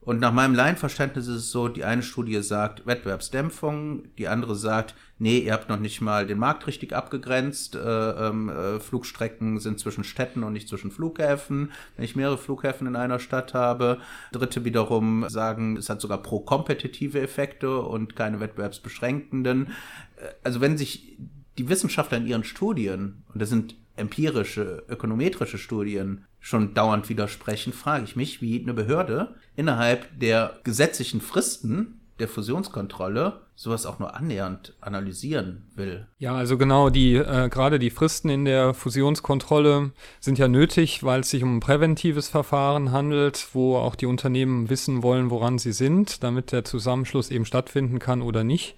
Speaker 3: Und nach meinem Laienverständnis ist es so, die eine Studie sagt Wettbewerbsdämpfung, die andere sagt, nee, ihr habt noch nicht mal den Markt richtig abgegrenzt, äh, ähm, äh, Flugstrecken sind zwischen Städten und nicht zwischen Flughäfen, wenn ich mehrere Flughäfen in einer Stadt habe. Dritte wiederum sagen, es hat sogar pro-kompetitive Effekte und keine wettbewerbsbeschränkenden. Äh, also wenn sich die Wissenschaftler in ihren Studien, und das sind empirische, ökonometrische Studien schon dauernd widersprechen, frage ich mich, wie eine Behörde innerhalb der gesetzlichen Fristen der Fusionskontrolle sowas auch nur annähernd analysieren will.
Speaker 2: Ja, also genau, die äh, gerade die Fristen in der Fusionskontrolle sind ja nötig, weil es sich um ein präventives Verfahren handelt, wo auch die Unternehmen wissen wollen, woran sie sind, damit der Zusammenschluss eben stattfinden kann oder nicht.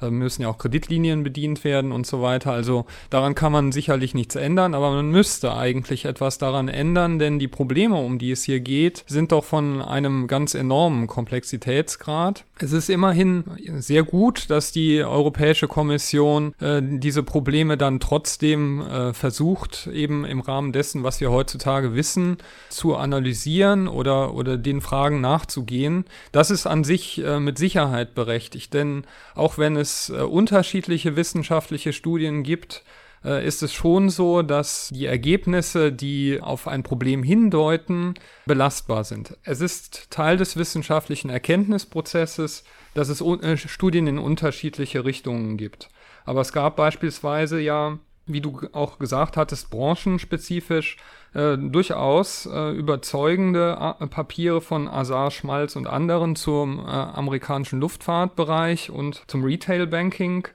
Speaker 2: Da müssen ja auch Kreditlinien bedient werden und so weiter. Also daran kann man sicherlich nichts ändern, aber man müsste eigentlich etwas daran ändern, denn die Probleme, um die es hier geht, sind doch von einem ganz enormen Komplexitätsgrad. Es ist immerhin sehr gut, dass die Europäische Kommission äh, diese Probleme dann trotzdem äh, versucht, eben im Rahmen dessen, was wir heutzutage wissen, zu analysieren oder, oder den Fragen nachzugehen. Das ist an sich äh, mit Sicherheit berechtigt, denn auch wenn es es äh, unterschiedliche wissenschaftliche Studien gibt, äh, ist es schon so, dass die Ergebnisse, die auf ein Problem hindeuten, belastbar sind. Es ist Teil des wissenschaftlichen Erkenntnisprozesses, dass es äh, Studien in unterschiedliche Richtungen gibt. Aber es gab beispielsweise ja, wie du auch gesagt hattest, branchenspezifisch äh, durchaus äh, überzeugende A Papiere von Azar, Schmalz und anderen zum äh, amerikanischen Luftfahrtbereich und zum Retail Banking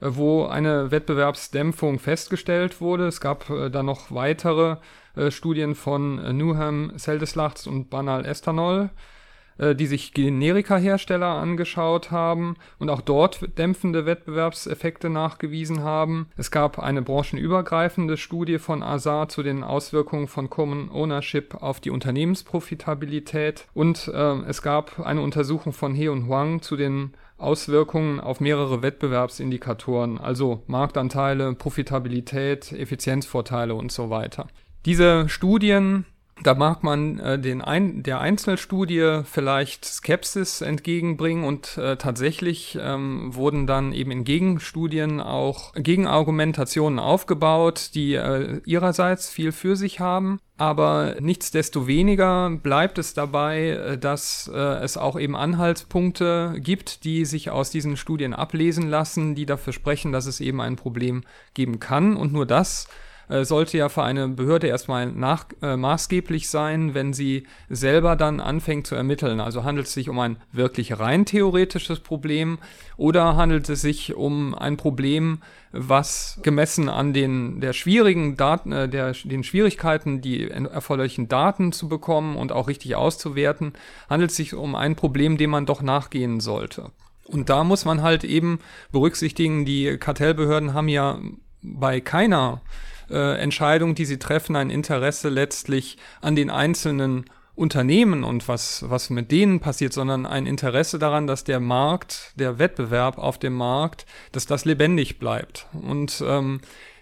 Speaker 2: äh, wo eine Wettbewerbsdämpfung festgestellt wurde. Es gab äh, dann noch weitere äh, Studien von äh, Newham, Seldeslachts und Banal Estanol, äh, die sich Generika-Hersteller angeschaut haben und auch dort dämpfende Wettbewerbseffekte nachgewiesen haben. Es gab eine branchenübergreifende Studie von Azar zu den Auswirkungen von Common Ownership auf die Unternehmensprofitabilität und äh, es gab eine Untersuchung von He und Huang zu den Auswirkungen auf mehrere Wettbewerbsindikatoren, also Marktanteile, Profitabilität, Effizienzvorteile und so weiter. Diese Studien da mag man äh, den ein, der Einzelstudie vielleicht Skepsis entgegenbringen und äh, tatsächlich ähm, wurden dann eben in Gegenstudien auch Gegenargumentationen aufgebaut, die äh, ihrerseits viel für sich haben. Aber nichtsdestoweniger bleibt es dabei, äh, dass äh, es auch eben Anhaltspunkte gibt, die sich aus diesen Studien ablesen lassen, die dafür sprechen, dass es eben ein Problem geben kann. Und nur das äh, sollte ja für eine Behörde erstmal nach, äh, maßgeblich sein, wenn sie selber dann anfängt zu ermitteln. Also handelt es sich um ein wirklich rein theoretisches Problem oder handelt es sich um ein Problem, was gemessen an den der schwierigen Daten, äh, der, den Schwierigkeiten, die erforderlichen Daten zu bekommen und auch richtig auszuwerten, handelt es sich um ein Problem, dem man doch nachgehen sollte. Und da muss man halt eben berücksichtigen, die Kartellbehörden haben ja bei keiner äh, Entscheidung, die sie treffen, ein Interesse letztlich an den einzelnen Unternehmen und was, was mit denen passiert, sondern ein Interesse daran, dass der Markt, der Wettbewerb auf dem Markt, dass das lebendig bleibt. Und ähm,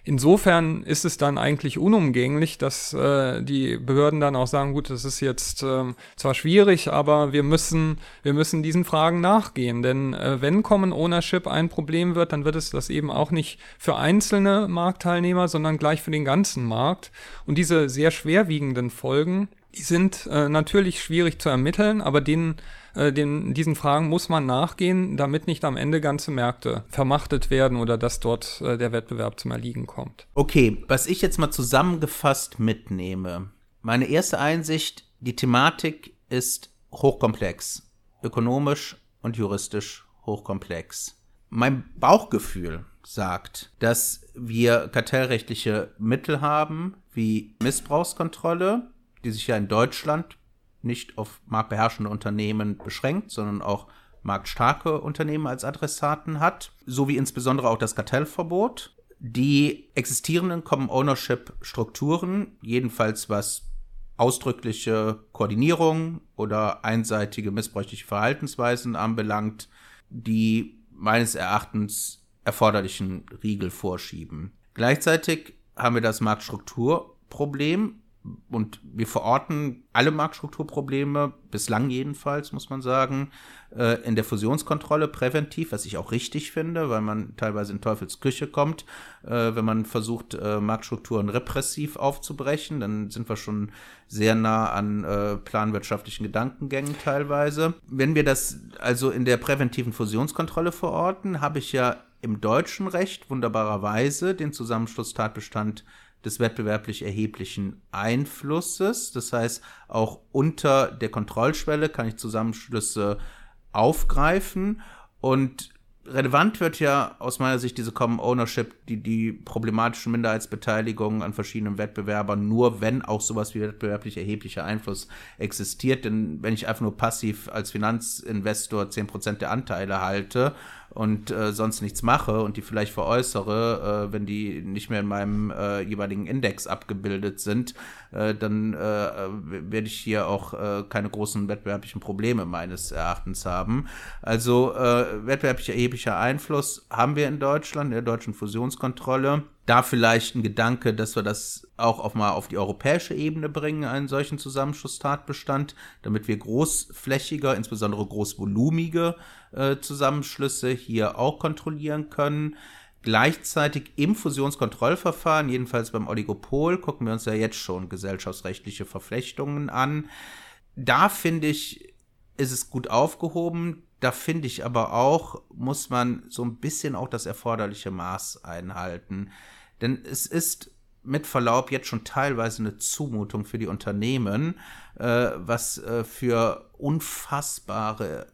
Speaker 2: Insofern ist es dann eigentlich unumgänglich, dass äh, die Behörden dann auch sagen, gut, das ist jetzt äh, zwar schwierig, aber wir müssen, wir müssen diesen Fragen nachgehen. Denn äh, wenn Common Ownership ein Problem wird, dann wird es das eben auch nicht für einzelne Marktteilnehmer, sondern gleich für den ganzen Markt. Und diese sehr schwerwiegenden Folgen, die sind äh, natürlich schwierig zu ermitteln, aber denen äh, den, diesen Fragen muss man nachgehen, damit nicht am Ende ganze Märkte vermachtet werden oder dass dort äh, der Wettbewerb zum Erliegen kommt.
Speaker 3: Okay, was ich jetzt mal zusammengefasst mitnehme. Meine erste Einsicht, die Thematik ist hochkomplex, ökonomisch und juristisch hochkomplex. Mein Bauchgefühl sagt, dass wir kartellrechtliche Mittel haben, wie Missbrauchskontrolle, die sich ja in Deutschland nicht auf marktbeherrschende Unternehmen beschränkt, sondern auch marktstarke Unternehmen als Adressaten hat, sowie insbesondere auch das Kartellverbot. Die existierenden Common Ownership Strukturen, jedenfalls was ausdrückliche Koordinierung oder einseitige missbräuchliche Verhaltensweisen anbelangt, die meines Erachtens erforderlichen Riegel vorschieben. Gleichzeitig haben wir das Marktstrukturproblem, und wir verorten alle Marktstrukturprobleme, bislang jedenfalls, muss man sagen, äh, in der Fusionskontrolle präventiv, was ich auch richtig finde, weil man teilweise in Teufels Küche kommt, äh, wenn man versucht, äh, Marktstrukturen repressiv aufzubrechen, dann sind wir schon sehr nah an planwirtschaftlichen Gedankengängen teilweise. Wenn wir das also in der präventiven Fusionskontrolle verorten, habe ich ja im deutschen Recht wunderbarerweise den Zusammenschlusstatbestand des wettbewerblich erheblichen Einflusses. Das heißt, auch unter der Kontrollschwelle kann ich Zusammenschlüsse aufgreifen und relevant wird ja aus meiner Sicht diese Common Ownership, die, die problematische Minderheitsbeteiligung an verschiedenen Wettbewerbern, nur wenn auch sowas wie wettbewerblich erheblicher Einfluss existiert. Denn wenn ich einfach nur passiv als Finanzinvestor 10% der Anteile halte und äh, sonst nichts mache und die vielleicht veräußere, äh, wenn die nicht mehr in meinem äh, jeweiligen Index abgebildet sind, äh, dann äh, werde ich hier auch äh, keine großen wettbewerblichen Probleme meines Erachtens haben. Also äh, wettbewerblich erheblicher Einfluss haben wir in Deutschland, in der deutschen Fusionskontrolle. Da vielleicht ein Gedanke, dass wir das auch auf mal auf die europäische Ebene bringen, einen solchen Zusammenschlusstatbestand, damit wir großflächiger, insbesondere großvolumige äh, Zusammenschlüsse hier auch kontrollieren können. Gleichzeitig im Fusionskontrollverfahren, jedenfalls beim Oligopol, gucken wir uns ja jetzt schon gesellschaftsrechtliche Verflechtungen an. Da finde ich, ist es gut aufgehoben, da finde ich aber auch, muss man so ein bisschen auch das erforderliche Maß einhalten. Denn es ist mit Verlaub jetzt schon teilweise eine Zumutung für die Unternehmen, äh, was äh, für unfassbare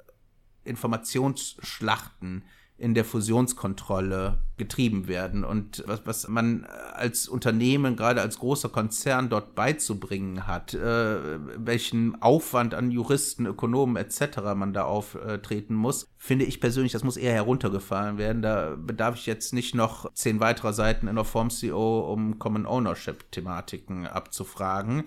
Speaker 3: Informationsschlachten in der Fusionskontrolle getrieben werden. Und was, was man als Unternehmen, gerade als großer Konzern dort beizubringen hat, äh, welchen Aufwand an Juristen, Ökonomen etc. man da auftreten muss, finde ich persönlich, das muss eher heruntergefahren werden. Da bedarf ich jetzt nicht noch zehn weiterer Seiten in der Form CO, um Common Ownership-Thematiken abzufragen.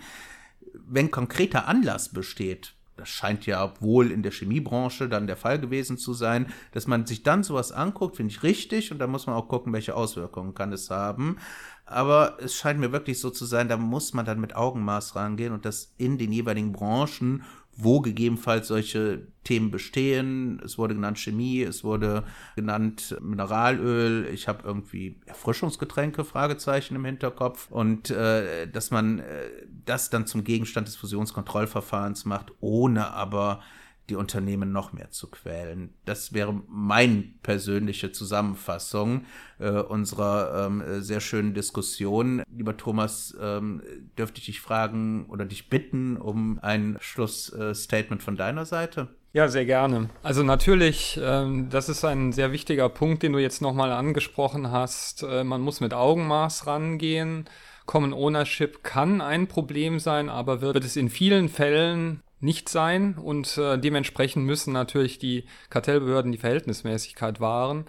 Speaker 3: Wenn konkreter Anlass besteht, das scheint ja wohl in der Chemiebranche dann der Fall gewesen zu sein, dass man sich dann sowas anguckt, finde ich richtig und da muss man auch gucken, welche Auswirkungen kann es haben. Aber es scheint mir wirklich so zu sein, da muss man dann mit Augenmaß rangehen und das in den jeweiligen Branchen wo gegebenenfalls solche Themen bestehen. Es wurde genannt Chemie, es wurde genannt Mineralöl. Ich habe irgendwie Erfrischungsgetränke, Fragezeichen im Hinterkopf. Und äh, dass man äh, das dann zum Gegenstand des Fusionskontrollverfahrens macht, ohne aber die Unternehmen noch mehr zu quälen. Das wäre meine persönliche Zusammenfassung äh, unserer ähm, sehr schönen Diskussion. Lieber Thomas, ähm, dürfte ich dich fragen oder dich bitten um ein Schlussstatement von deiner Seite?
Speaker 2: Ja, sehr gerne. Also natürlich, ähm, das ist ein sehr wichtiger Punkt, den du jetzt nochmal angesprochen hast. Äh, man muss mit Augenmaß rangehen. Common Ownership kann ein Problem sein, aber wird es in vielen Fällen nicht sein und äh, dementsprechend müssen natürlich die Kartellbehörden die Verhältnismäßigkeit wahren.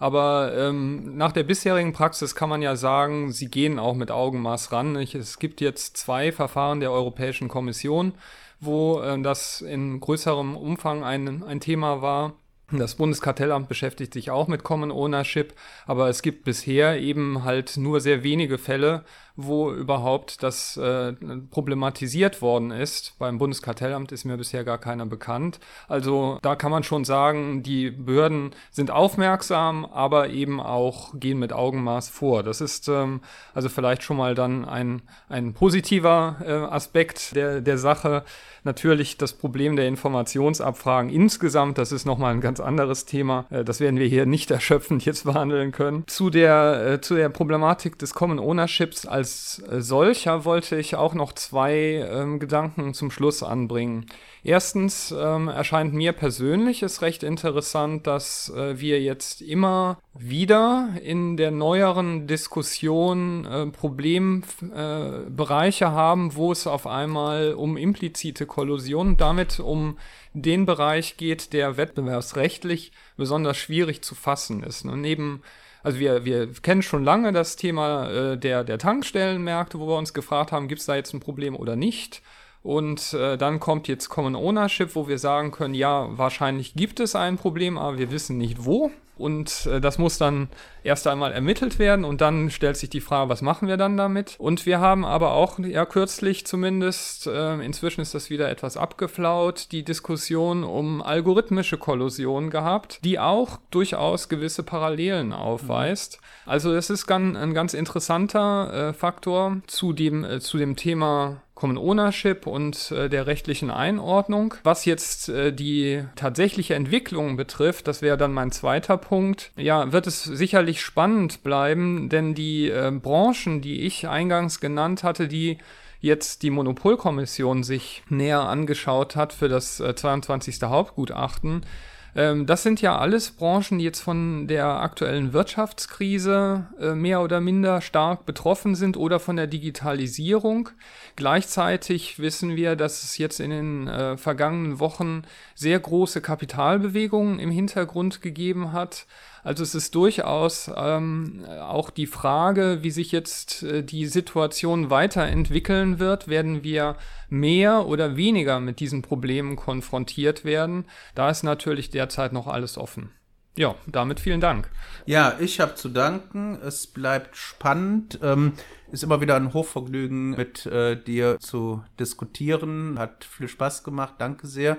Speaker 2: Aber ähm, nach der bisherigen Praxis kann man ja sagen, sie gehen auch mit Augenmaß ran. Nicht? Es gibt jetzt zwei Verfahren der Europäischen Kommission, wo äh, das in größerem Umfang ein, ein Thema war. Das Bundeskartellamt beschäftigt sich auch mit Common Ownership, aber es gibt bisher eben halt nur sehr wenige Fälle, wo überhaupt das äh, problematisiert worden ist. Beim Bundeskartellamt ist mir bisher gar keiner bekannt. Also da kann man schon sagen, die Behörden sind aufmerksam, aber eben auch gehen mit Augenmaß vor. Das ist ähm, also vielleicht schon mal dann ein, ein positiver äh, Aspekt der, der Sache. Natürlich das Problem der Informationsabfragen insgesamt, das ist nochmal ein ganz anderes Thema. Äh, das werden wir hier nicht [laughs] erschöpfend jetzt behandeln können. Zu der, äh, zu der Problematik des Common Ownerships als solcher wollte ich auch noch zwei ähm, Gedanken zum Schluss anbringen. Erstens ähm, erscheint mir persönlich es recht interessant, dass äh, wir jetzt immer wieder in der neueren Diskussion äh, Problembereiche äh, haben, wo es auf einmal um implizite Kollusion damit um den Bereich geht, der wettbewerbsrechtlich besonders schwierig zu fassen ist. Und neben also wir, wir kennen schon lange das Thema äh, der, der Tankstellenmärkte, wo wir uns gefragt haben, gibt es da jetzt ein Problem oder nicht? Und äh, dann kommt jetzt Common Ownership, wo wir sagen können, ja, wahrscheinlich gibt es ein Problem, aber wir wissen nicht wo. Und äh, das muss dann erst einmal ermittelt werden und dann stellt sich die Frage, was machen wir dann damit? Und wir haben aber auch, ja kürzlich zumindest, äh, inzwischen ist das wieder etwas abgeflaut, die Diskussion um algorithmische Kollusion gehabt, die auch durchaus gewisse Parallelen aufweist. Mhm. Also es ist ein ganz interessanter äh, Faktor zu dem, äh, zu dem Thema Common Ownership und äh, der rechtlichen Einordnung. Was jetzt äh, die tatsächliche Entwicklung betrifft, das wäre dann mein zweiter Punkt, ja, wird es sicherlich spannend bleiben, denn die äh, Branchen, die ich eingangs genannt hatte, die jetzt die Monopolkommission sich näher angeschaut hat für das 22. Äh, Hauptgutachten, ähm, das sind ja alles Branchen, die jetzt von der aktuellen Wirtschaftskrise äh, mehr oder minder stark betroffen sind oder von der Digitalisierung. Gleichzeitig wissen wir, dass es jetzt in den äh, vergangenen Wochen sehr große Kapitalbewegungen im Hintergrund gegeben hat. Also es ist durchaus ähm, auch die Frage, wie sich jetzt äh, die Situation weiterentwickeln wird. Werden wir mehr oder weniger mit diesen Problemen konfrontiert werden? Da ist natürlich derzeit noch alles offen. Ja, damit vielen Dank.
Speaker 3: Ja, ich habe zu danken. Es bleibt spannend. Ähm, ist immer wieder ein Hochvergnügen, mit äh, dir zu diskutieren. Hat viel Spaß gemacht. Danke sehr.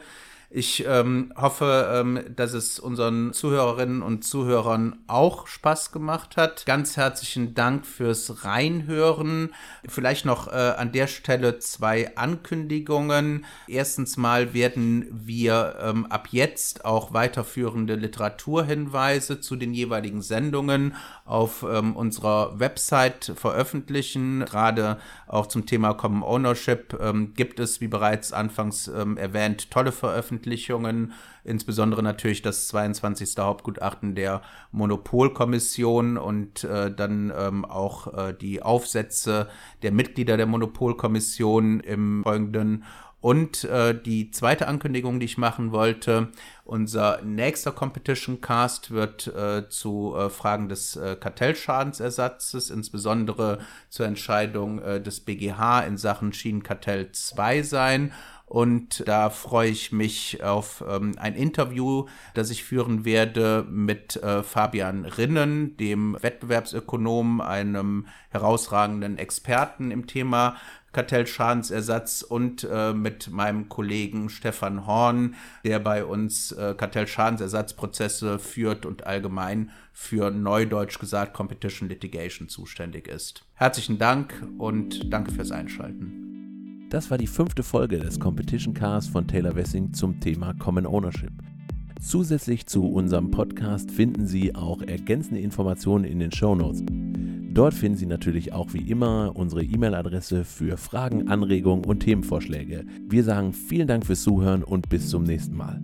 Speaker 3: Ich ähm, hoffe, ähm, dass es unseren Zuhörerinnen und Zuhörern auch Spaß gemacht hat. Ganz herzlichen Dank fürs Reinhören. Vielleicht noch äh, an der Stelle zwei Ankündigungen. Erstens mal werden wir ähm, ab jetzt auch weiterführende Literaturhinweise zu den jeweiligen Sendungen auf ähm, unserer Website veröffentlichen. Gerade auch zum Thema Common Ownership ähm, gibt es, wie bereits anfangs ähm, erwähnt, tolle Veröffentlichungen, insbesondere natürlich das 22. Hauptgutachten der Monopolkommission und äh, dann ähm, auch äh, die Aufsätze der Mitglieder der Monopolkommission im folgenden und äh, die zweite Ankündigung, die ich machen wollte, unser nächster Competition Cast wird äh, zu äh, Fragen des äh, Kartellschadensersatzes, insbesondere zur Entscheidung äh, des BGH in Sachen Schienenkartell 2 sein. Und da freue ich mich auf ähm, ein Interview, das ich führen werde mit äh, Fabian Rinnen, dem Wettbewerbsökonom, einem herausragenden Experten im Thema Kartellschadensersatz und äh, mit meinem Kollegen Stefan Horn, der bei uns äh, Kartellschadensersatzprozesse führt und allgemein für Neudeutsch gesagt Competition Litigation zuständig ist. Herzlichen Dank und danke fürs Einschalten.
Speaker 1: Das war die fünfte Folge des Competition Cars von Taylor Wessing zum Thema Common Ownership. Zusätzlich zu unserem Podcast finden Sie auch ergänzende Informationen in den Show Notes. Dort finden Sie natürlich auch wie immer unsere E-Mail-Adresse für Fragen, Anregungen und Themenvorschläge. Wir sagen vielen Dank fürs Zuhören und bis zum nächsten Mal.